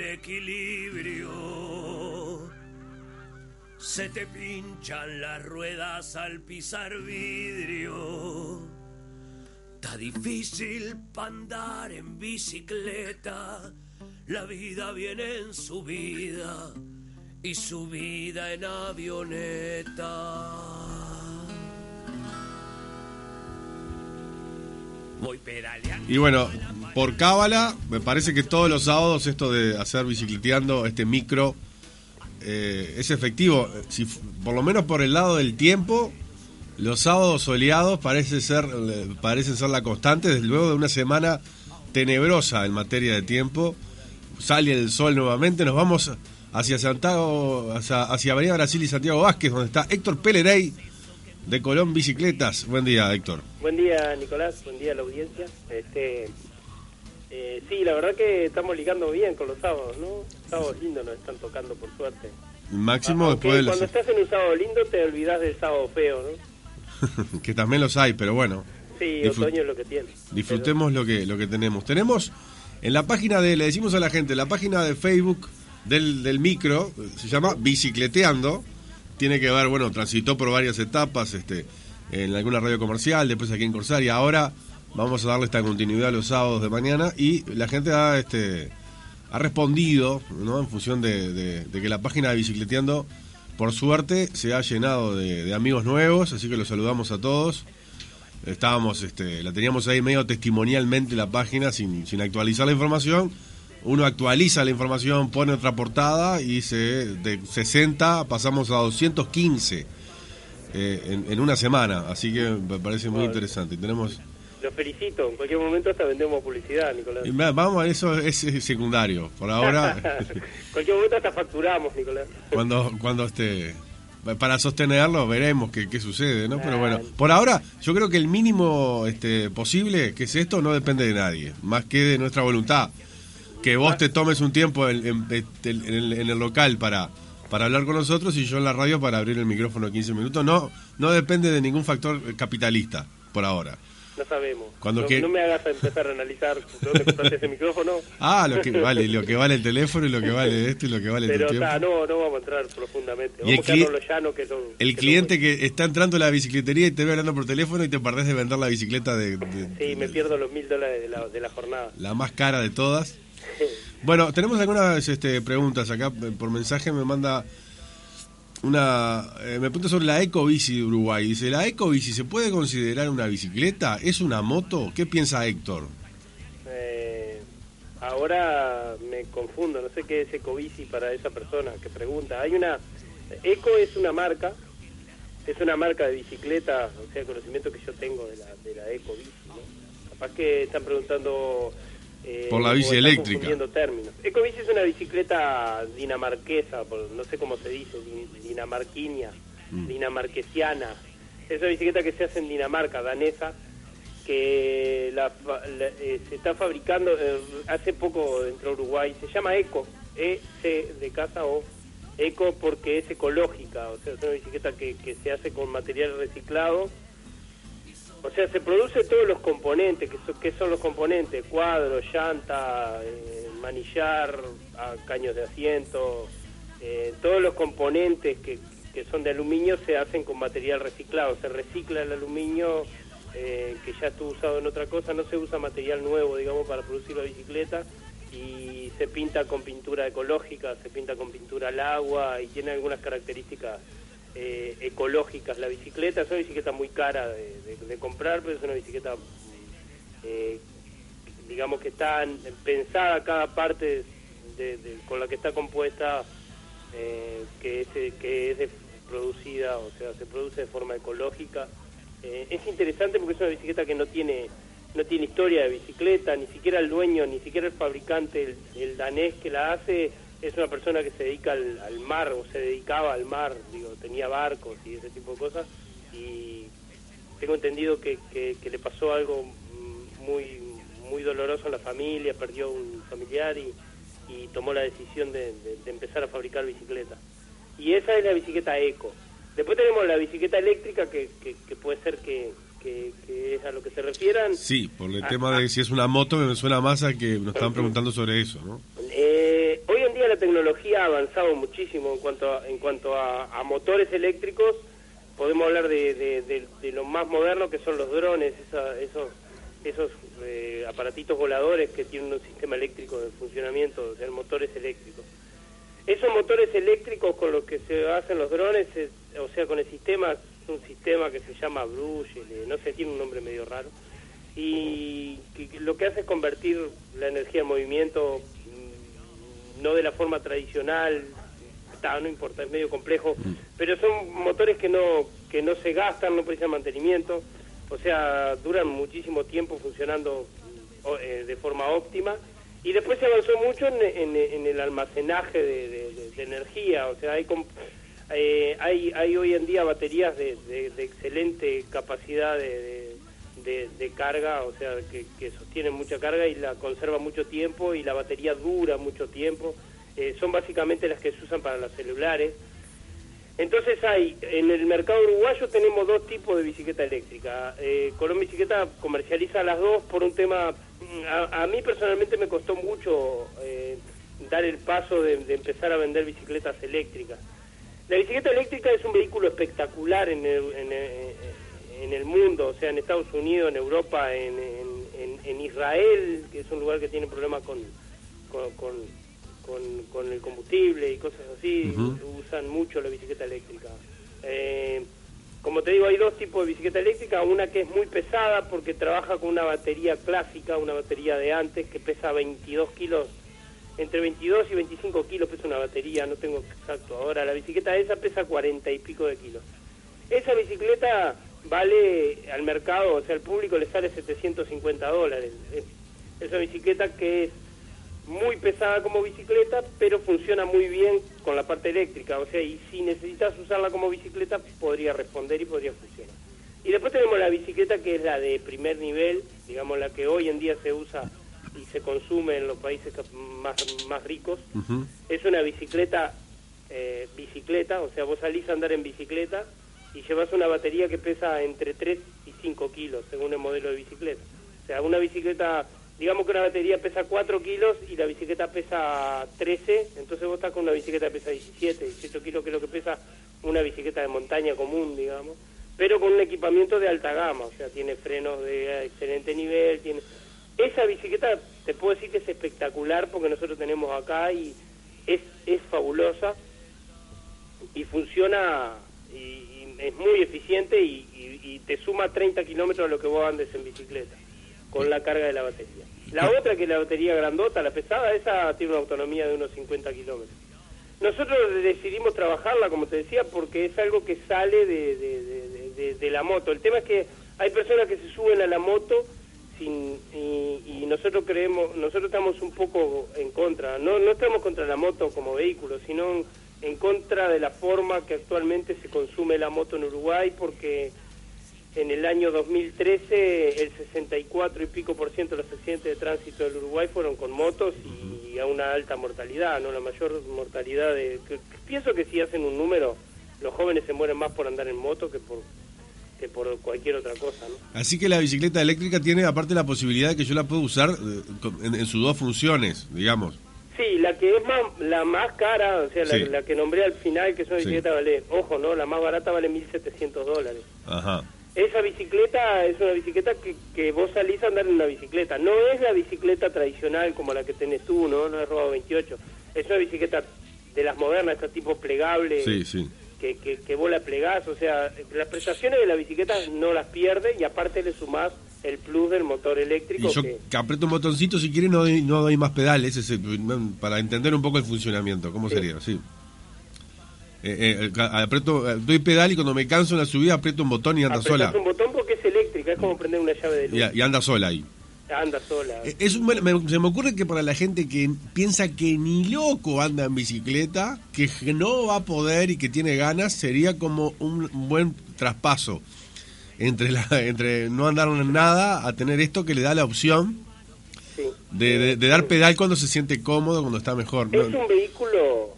equilibrio. Se te pinchan las ruedas al pisar vidrio. Está difícil pa' andar en bicicleta. La vida viene en su vida y su vida en avioneta. Y bueno, por cábala, me parece que todos los sábados esto de hacer bicicleteando este micro eh, es efectivo. Si, por lo menos por el lado del tiempo, los sábados soleados parece ser, parecen ser la constante, desde luego de una semana tenebrosa en materia de tiempo. Sale el sol nuevamente, nos vamos hacia Santiago, hacia, hacia Avenida Brasil y Santiago Vázquez, donde está Héctor Pelerey de Colón Bicicletas. Buen día, Héctor. Buen día, Nicolás. Buen día a la audiencia. Este, eh, sí, la verdad que estamos ligando bien con los sábados, ¿no? Sábados lindos nos están tocando, por suerte. Máximo Aunque después de cuando estás en un sábado lindo te olvidas del sábado feo, ¿no? que también los hay, pero bueno. Sí, otoño es lo que tiene. Disfrutemos lo que lo que tenemos. Tenemos en la página de, le decimos a la gente, la página de Facebook del, del micro, se llama Bicicleteando. Tiene que ver, bueno, transitó por varias etapas, este, en alguna radio comercial, después aquí en Corsaria. Ahora vamos a darle esta continuidad los sábados de mañana y la gente ha, este, ha respondido, ¿no? En función de, que la página de Bicicleteando, por suerte, se ha llenado de, de amigos nuevos, así que los saludamos a todos. Estábamos, este, la teníamos ahí medio testimonialmente la página sin, sin actualizar la información. Uno actualiza la información, pone otra portada y se de 60 pasamos a 215 eh, en, en una semana. Así que me parece muy interesante. Tenemos Los felicito. En cualquier momento hasta vendemos publicidad, Nicolás. y va- vamos, eso es, es secundario. Por ahora, en cualquier momento hasta facturamos, Nicolás. cuando cuando este para sostenerlo veremos qué, qué sucede, ¿no? Pero bueno, por ahora yo creo que el mínimo este posible, que es esto, no depende de nadie, más que de nuestra voluntad. Que vos te tomes un tiempo en, en- en el, en el local para para hablar con nosotros y yo en la radio para abrir el micrófono 15 minutos, no no depende de ningún factor capitalista por ahora. No sabemos. Cuando no, que- no me hagas empezar a analizar dónde compraste ese micrófono. Ah, lo que vale, lo que vale el teléfono y lo que vale esto y lo que vale Pero tiempo. ta, no, no vamos a entrar profundamente. Y el Vamos a cli- lo llano que que El cliente que está entrando a la bicicletería y te ve hablando por teléfono y te perdés de vender la bicicleta de. Sí, me pierdo los mil dólares de la, de la jornada. la más cara de todas. Bueno, tenemos algunas este, preguntas acá eh, por mensaje. Me manda una. eh, me pregunta sobre la ecobici de Uruguay. Dice: ¿La ecobici se puede considerar una bicicleta? ¿Es una moto? ¿Qué piensa Héctor? Eh, ahora me confundo, no sé qué es Ecobici para esa persona que pregunta. Hay una. Eco es una marca, es una marca de bicicleta, o sea, el conocimiento que yo tengo de la, de la Ecobici, ¿no? Capaz que están preguntando. Eh, Por la bici eléctrica. términos. Ecobici es una bicicleta dinamarquesa, por- no sé cómo se dice, din- dinamarquinia, Mm. dinamarquesiana. Es una bicicleta que se hace en Dinamarca, danesa, que la, eh, se está fabricando eh, hace poco dentro de Uruguay. Se llama Eco, E-C de casa o Eco porque es ecológica, o sea, es una bicicleta que, que se hace con material reciclado. O sea, se produce todos los componentes, que, son- son los componentes, cuadro, llanta, eh, manillar, caños de asiento, eh, todos los componentes que, que son de aluminio se hacen con material reciclado, se recicla el aluminio eh, que ya estuvo usado en otra cosa, no se usa material nuevo, digamos, para producir la bicicleta y se pinta con pintura ecológica, se pinta con pintura al agua y tiene algunas características eh, ecológicas la bicicleta. Es una bicicleta muy cara de, comprar, pero es una bicicleta, eh, digamos que está en- pensada cada parte de- con la que está compuesta, eh, que, es, que es producida, o sea, se produce de forma ecológica. Eh, es interesante porque es una bicicleta que no tiene no tiene historia de bicicleta, ni siquiera el dueño, ni siquiera el fabricante, el danés que la hace, es una persona que se dedica al, al mar, o se dedicaba al mar, digo, tenía barcos y ese tipo de cosas, y tengo entendido que, que, que le pasó algo muy muy doloroso a la familia, perdió un familiar y, y tomó la decisión de, de- de empezar a fabricar bicicletas. Y esa es la bicicleta eco. Después tenemos la bicicleta eléctrica, que, que, que puede ser que, que, es a lo que se refieran. Sí, por el Ah, tema ah. de si es una moto, me suena más a que nos estaban preguntando sobre eso, ¿no? Eh, hoy tecnología ha avanzado muchísimo en cuanto a, en cuanto a, motores eléctricos. Podemos hablar de, de, lo más moderno que son los drones, esos esos eh, aparatitos voladores que tienen un sistema eléctrico de funcionamiento, o sea, motores eléctricos. Esos motores eléctricos con los que se hacen los drones, o sea, con el sistema, es un sistema que se llama Bruce, no sé, tiene un nombre medio raro, y lo que hace es convertir la energía en movimiento no de la forma tradicional, está, no importa, es medio complejo, pero son motores que no que no se gastan, no precisan mantenimiento, o sea, duran muchísimo tiempo funcionando eh, de forma óptima. Y después se avanzó mucho en, el almacenaje de, energía, o sea, hay, eh, hay, hay hoy en día baterías de, excelente capacidad de, carga, o sea, que, sostienen mucha carga y la conserva mucho tiempo y la batería dura mucho tiempo. Eh, son básicamente las que se usan para los celulares. Entonces hay, en el mercado uruguayo tenemos dos tipos de bicicleta eléctrica. Eh, Colón Bicicleta comercializa las dos por un tema, a, mí personalmente me costó mucho eh, dar el paso de, empezar a vender bicicletas eléctricas. La bicicleta eléctrica es un vehículo espectacular en el, en el, mundo, o sea, en Estados Unidos, en Europa, en, Israel, que es un lugar que tiene problemas con, con con, el combustible y cosas así, usan mucho la bicicleta eléctrica. Eh, como te digo, hay dos tipos de bicicleta eléctrica, una que es muy pesada porque trabaja con una batería clásica, una batería de antes que pesa 22 kilos, entre 22 y 25 kilos pesa una batería, no tengo exacto ahora, la bicicleta esa pesa 40 y pico de kilos. Esa bicicleta vale al mercado, o sea, al público le sale 750 dólares. Esa bicicleta que es muy pesada como bicicleta, pero funciona muy bien con la parte eléctrica. O sea, y si necesitas usarla como bicicleta, podría responder y podría funcionar. Y después tenemos la bicicleta que es la de primer nivel, digamos la que hoy en día se usa y se consume en los países más, más ricos. Es una bicicleta, eh, bicicleta, o sea, vos salís a andar en bicicleta y llevas una batería que pesa entre 3 y 5 kilos, según el modelo de bicicleta. O sea, una bicicleta digamos que una batería pesa 4 kilos y la bicicleta pesa 13, entonces vos estás con una bicicleta que pesa 17, 18 kilos, que es lo que pesa una bicicleta de montaña común, digamos, pero con un equipamiento de alta gama, o sea, tiene frenos de excelente nivel, tiene... Esa bicicleta, te puedo decir que es espectacular porque nosotros tenemos acá y es, es fabulosa y funciona es muy eficiente y, y te suma 30 kilómetros a lo que vos andes en bicicleta con la carga de la batería. La otra, que es la batería grandota, la pesada, esa tiene una autonomía de unos 50 kilómetros. Nosotros decidimos trabajarla, como te decía, porque es algo que sale de, la moto. El tema es que hay personas que se suben a la moto sin, y, nosotros creemos, nosotros estamos un poco en contra. No, no estamos contra la moto como vehículo, sino en contra de la forma que actualmente se consume la moto en Uruguay, porque en el año 2013 el 64 y pico por ciento de los accidentes de tránsito del Uruguay fueron con motos y a una alta mortalidad, no la mayor mortalidad de... pienso que si hacen un número, los jóvenes se mueren más por andar en moto que por que por cualquier otra cosa. ¿no? Así que la bicicleta eléctrica tiene aparte la posibilidad de que yo la pueda usar eh, en, sus dos funciones, digamos. Sí, la que es más, la más cara, o sea, la, que nombré al final, que es una bicicleta, vale, ojo, ¿no? La más barata vale 1.700 dólares. Ajá esa bicicleta es una bicicleta que, que vos salís a andar en una bicicleta. No es la bicicleta tradicional como la que tenés tú, ¿no? No es Robado 28. Es una bicicleta de las modernas, tipo plegable. Sí, sí. Que, que, que, vos la plegás, o sea, las prestaciones de la bicicleta no las pierde y aparte le sumás el plus del motor eléctrico. Y yo que, aprieto un botoncito, si quiere no doy, no doy más pedales, ese, para entender un poco el funcionamiento, ¿cómo sería? Sí. Eh, eh, aprieto, eh, doy pedal y cuando me canso en la subida aprieto un botón y anda sola. un botón porque es eléctrica, es como prender una llave de luz. Y, anda sola ahí. Anda sola. Es se me ocurre que para la gente que piensa que ni loco anda en bicicleta, que no va a poder y que tiene ganas, sería como un buen traspaso entre la, entre no andar en nada a tener esto que le da la opción de, de, dar pedal cuando se siente cómodo, cuando está mejor. Es un vehículo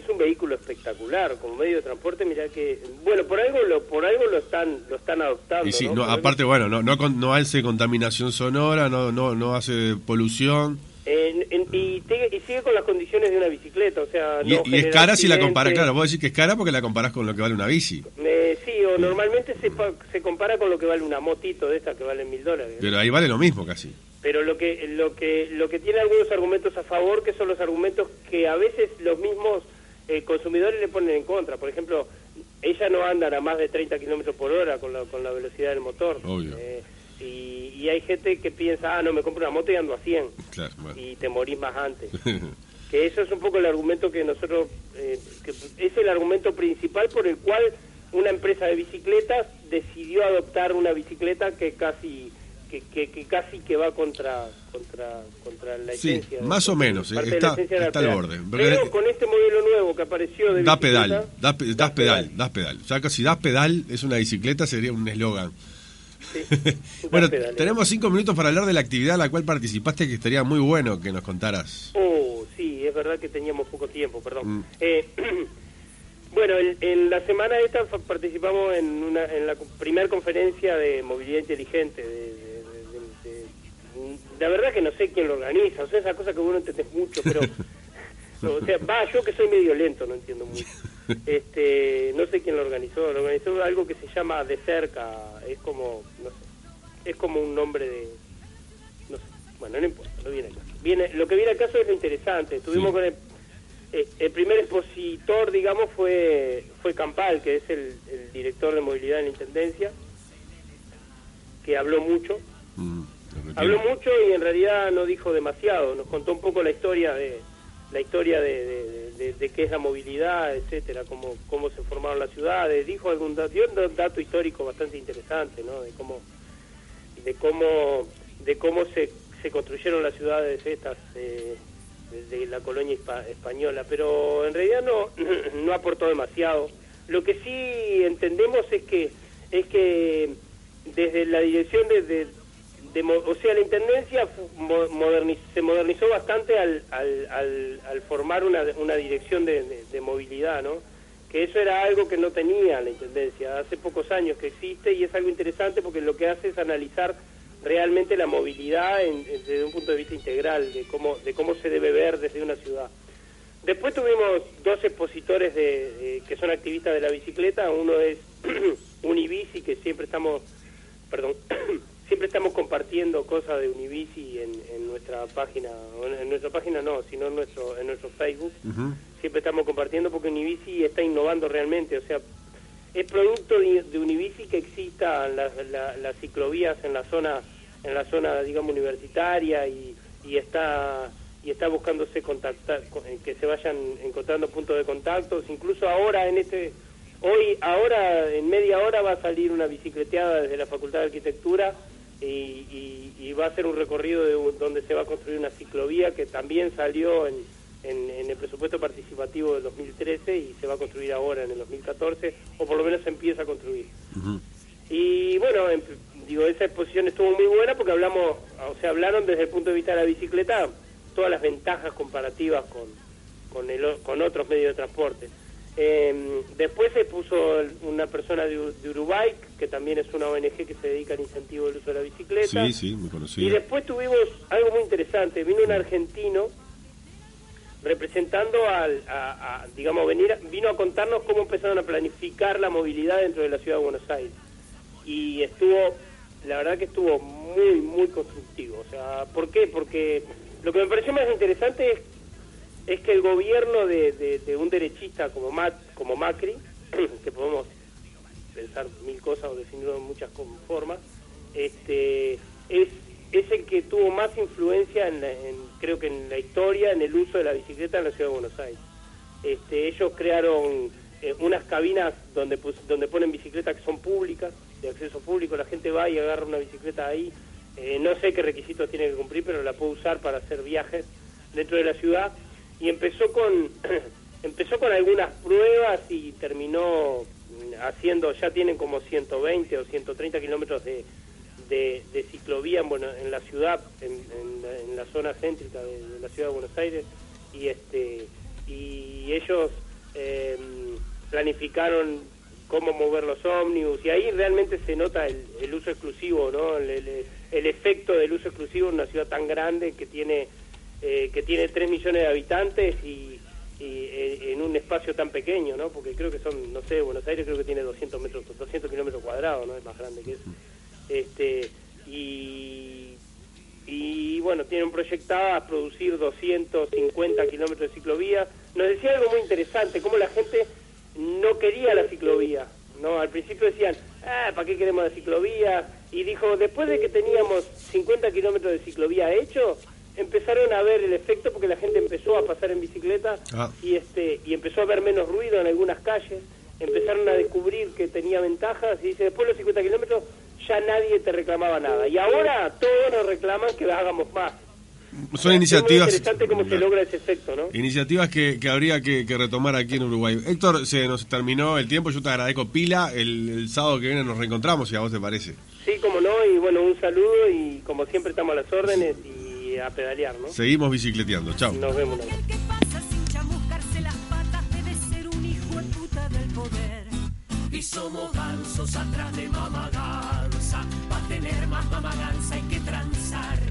es un vehículo espectacular como medio de transporte mira que bueno por algo lo por algo lo están lo están adoptando y sí, ¿no? aparte bueno no, no no hace contaminación sonora no no no hace polución en, Y, sigue, y sigue con las condiciones de una bicicleta, o sea... Y, y es cara si la comparas, claro, vos decís que es cara porque la comparás con lo que vale una bici. Eh, sí, o normalmente se, se compara con lo que vale una motito de esta que vale mil dólares. Pero ahí vale lo mismo casi. Pero lo que, lo que lo que tiene algunos argumentos a favor, que son los argumentos que a veces los mismos eh, consumidores le ponen en contra. Por ejemplo, ella no anda a más de 30 kilómetros por hora con la, con la velocidad del motor. Obvio. Eh, y, y hay gente que piensa, ah, no, me compro una moto y ando a 100. Claro, bueno. Y te morís más antes. que eso es un poco el argumento que nosotros, eh, que es el argumento principal por el cual una empresa de bicicletas decidió adoptar una bicicleta que casi que, que, que casi que va contra contra contra la Sí, esencia de- más o menos, está- está al pedal. borde. Pero con este modelo nuevo que apareció de da pedal, da, das pedal, das pedal. O sea, que si das pedal es una bicicleta sería un eslogan. sí, Bueno, pedal, eh. tenemos cinco minutos para hablar de la actividad a la cual participaste, que estaría muy bueno que nos contaras. Oh, sí, es verdad que teníamos poco tiempo, perdón. Mm. Eh, bueno, en, en la semana esta participamos en una en la primera conferencia de movilidad inteligente. De- la verdad que no sé quién lo organiza, o sea, esa cosa que vos no entendés mucho, pero... o sea, va, yo que soy medio lento, no entiendo mucho. Este, no sé quién lo organizó, lo organizó algo que se llama De Cerca, es como, no sé, es como un nombre de, no sé, bueno, no importa, no viene al caso. Viene, lo que viene al caso es lo interesante. Estuvimos Sí. con el, eh, el primer expositor, digamos, fue fue Campal, que es el, el director de movilidad en la Intendencia, que habló mucho. Mm, Habló mucho y en realidad no dijo demasiado. Nos contó un poco la historia de la historia de, de, de- de qué es la movilidad, etcétera, cómo cómo se formaron las ciudades. Dijo algún dato, dio un dato histórico bastante interesante, ¿no? De cómo de cómo de cómo se, se construyeron las ciudades estas eh, desde la colonia española, pero en realidad no no aportó demasiado. Lo que sí entendemos es que es que desde la dirección de, de- de o sea la intendencia se modernizó bastante al, al, al, al formar una, una dirección de, movilidad, ¿no? que eso era algo que no tenía la Intendencia. Hace pocos años que existe y es algo interesante porque lo que hace es analizar realmente la movilidad en- desde un punto de vista integral, de cómo, de cómo se debe ver desde una ciudad. Después tuvimos dos expositores de- que son activistas de la bicicleta. Uno es Unibici, que siempre estamos, perdón, siempre estamos compartiendo cosas de Unibici en, en nuestra página, en nuestra página no, sino en nuestro, en nuestro Facebook. Siempre estamos compartiendo porque Unibici está innovando realmente, o sea, es producto de, de Unibici que existan las, la- las ciclovías en la zona, en la zona digamos universitaria y, y está y está buscándose contactar, con- eh, que se vayan encontrando puntos de contactos, incluso ahora en este hoy ahora en media hora va a salir una bicicleteada desde la Facultad de Arquitectura y, y- y va a ser un recorrido de un- donde se va a construir una ciclovía que también salió en, en, en el presupuesto participativo del 2013 y se va a construir ahora en el 2014, o por lo menos se empieza a construir. Y bueno, digo, esa exposición estuvo muy buena porque hablamos, o sea, hablaron desde el punto de vista de la bicicleta todas las ventajas comparativas con, con, el, con otros medios de transporte. Em, después se puso una persona de, de Uruguay, que también es una ONG que se dedica al incentivo del uso de la bicicleta. Sí, sí, muy Y después tuvimos algo muy interesante. Vino un argentino representando al, a, a, digamos, venir, vino a contarnos cómo empezaron a planificar la movilidad dentro de la ciudad de Buenos Aires. Y estuvo, la verdad que estuvo muy, muy constructivo. O sea, ¿por qué? Porque lo que me pareció más interesante es, es que el gobierno de, de- un derechista como, Mat, como Macri, que podemos pensar mil cosas o definirlo de muchas formas, este, es, el que tuvo más influencia, en, la- en- creo que en la historia, en el uso de la bicicleta en la ciudad de Buenos Aires. Este, ellos crearon eh, unas cabinas donde, donde ponen bicicletas que son públicas, de acceso público, la gente va y agarra una bicicleta ahí. Eh, no sé qué requisitos tiene que cumplir, pero la puede usar para hacer viajes dentro de la ciudad. Y empezó con, empezó con algunas pruebas y terminó mm, haciendo, ya tienen como 120 o 130 kilómetros de, de, ciclovía en, bueno, en la ciudad, en, en en la zona céntrica de, la ciudad de Buenos Aires, y este y ellos eh, planificaron cómo mover los ómnibus, y ahí realmente se nota el, el uso exclusivo, ¿no? El- el efecto del uso exclusivo en una ciudad tan grande que tiene eh, que tiene 3 millones de habitantes y, y, eh, en un espacio tan pequeño, ¿no? Porque creo que son, no sé, Buenos Aires creo que tiene 200 metros, 200 kilómetros cuadrados, ¿no? Es más grande que eso. Este, y, y bueno, tienen proyectadas producir 250 kilómetros de ciclovía. Nos decía algo muy interesante, cómo la gente no quería la ciclovía, ¿no? Al principio decían, ah, ¿para qué queremos la ciclovía? Y dijo, después de que teníamos 50 kilómetros de ciclovía hecho, empezaron a ver el efecto porque la gente empezó a pasar en bicicleta Ah. y este y empezó a haber menos ruido en algunas calles, empezaron a descubrir que tenía ventajas y dice, después de los 50 kilómetros ya nadie te reclamaba nada. Y ahora todos nos reclaman que hagamos más. Son Es iniciativas. muy interesante cómo se logra ese efecto, ¿no? Iniciativas que, que habría que, que retomar aquí en Uruguay. Héctor, se nos terminó el tiempo, yo te agradezco pila, el, el sábado que viene nos reencontramos, si a vos te parece. Sí, como no, y bueno, un saludo y como siempre estamos a las órdenes y a pedalear, ¿no? Seguimos bicicleteando, chao. Nos vemos. una vez. El que pasa sin chamuscarse las patas debe ser un hijo de puta del poder. Y somos gansos atrás de mamaganza. Para tener más mamaganza hay que transar.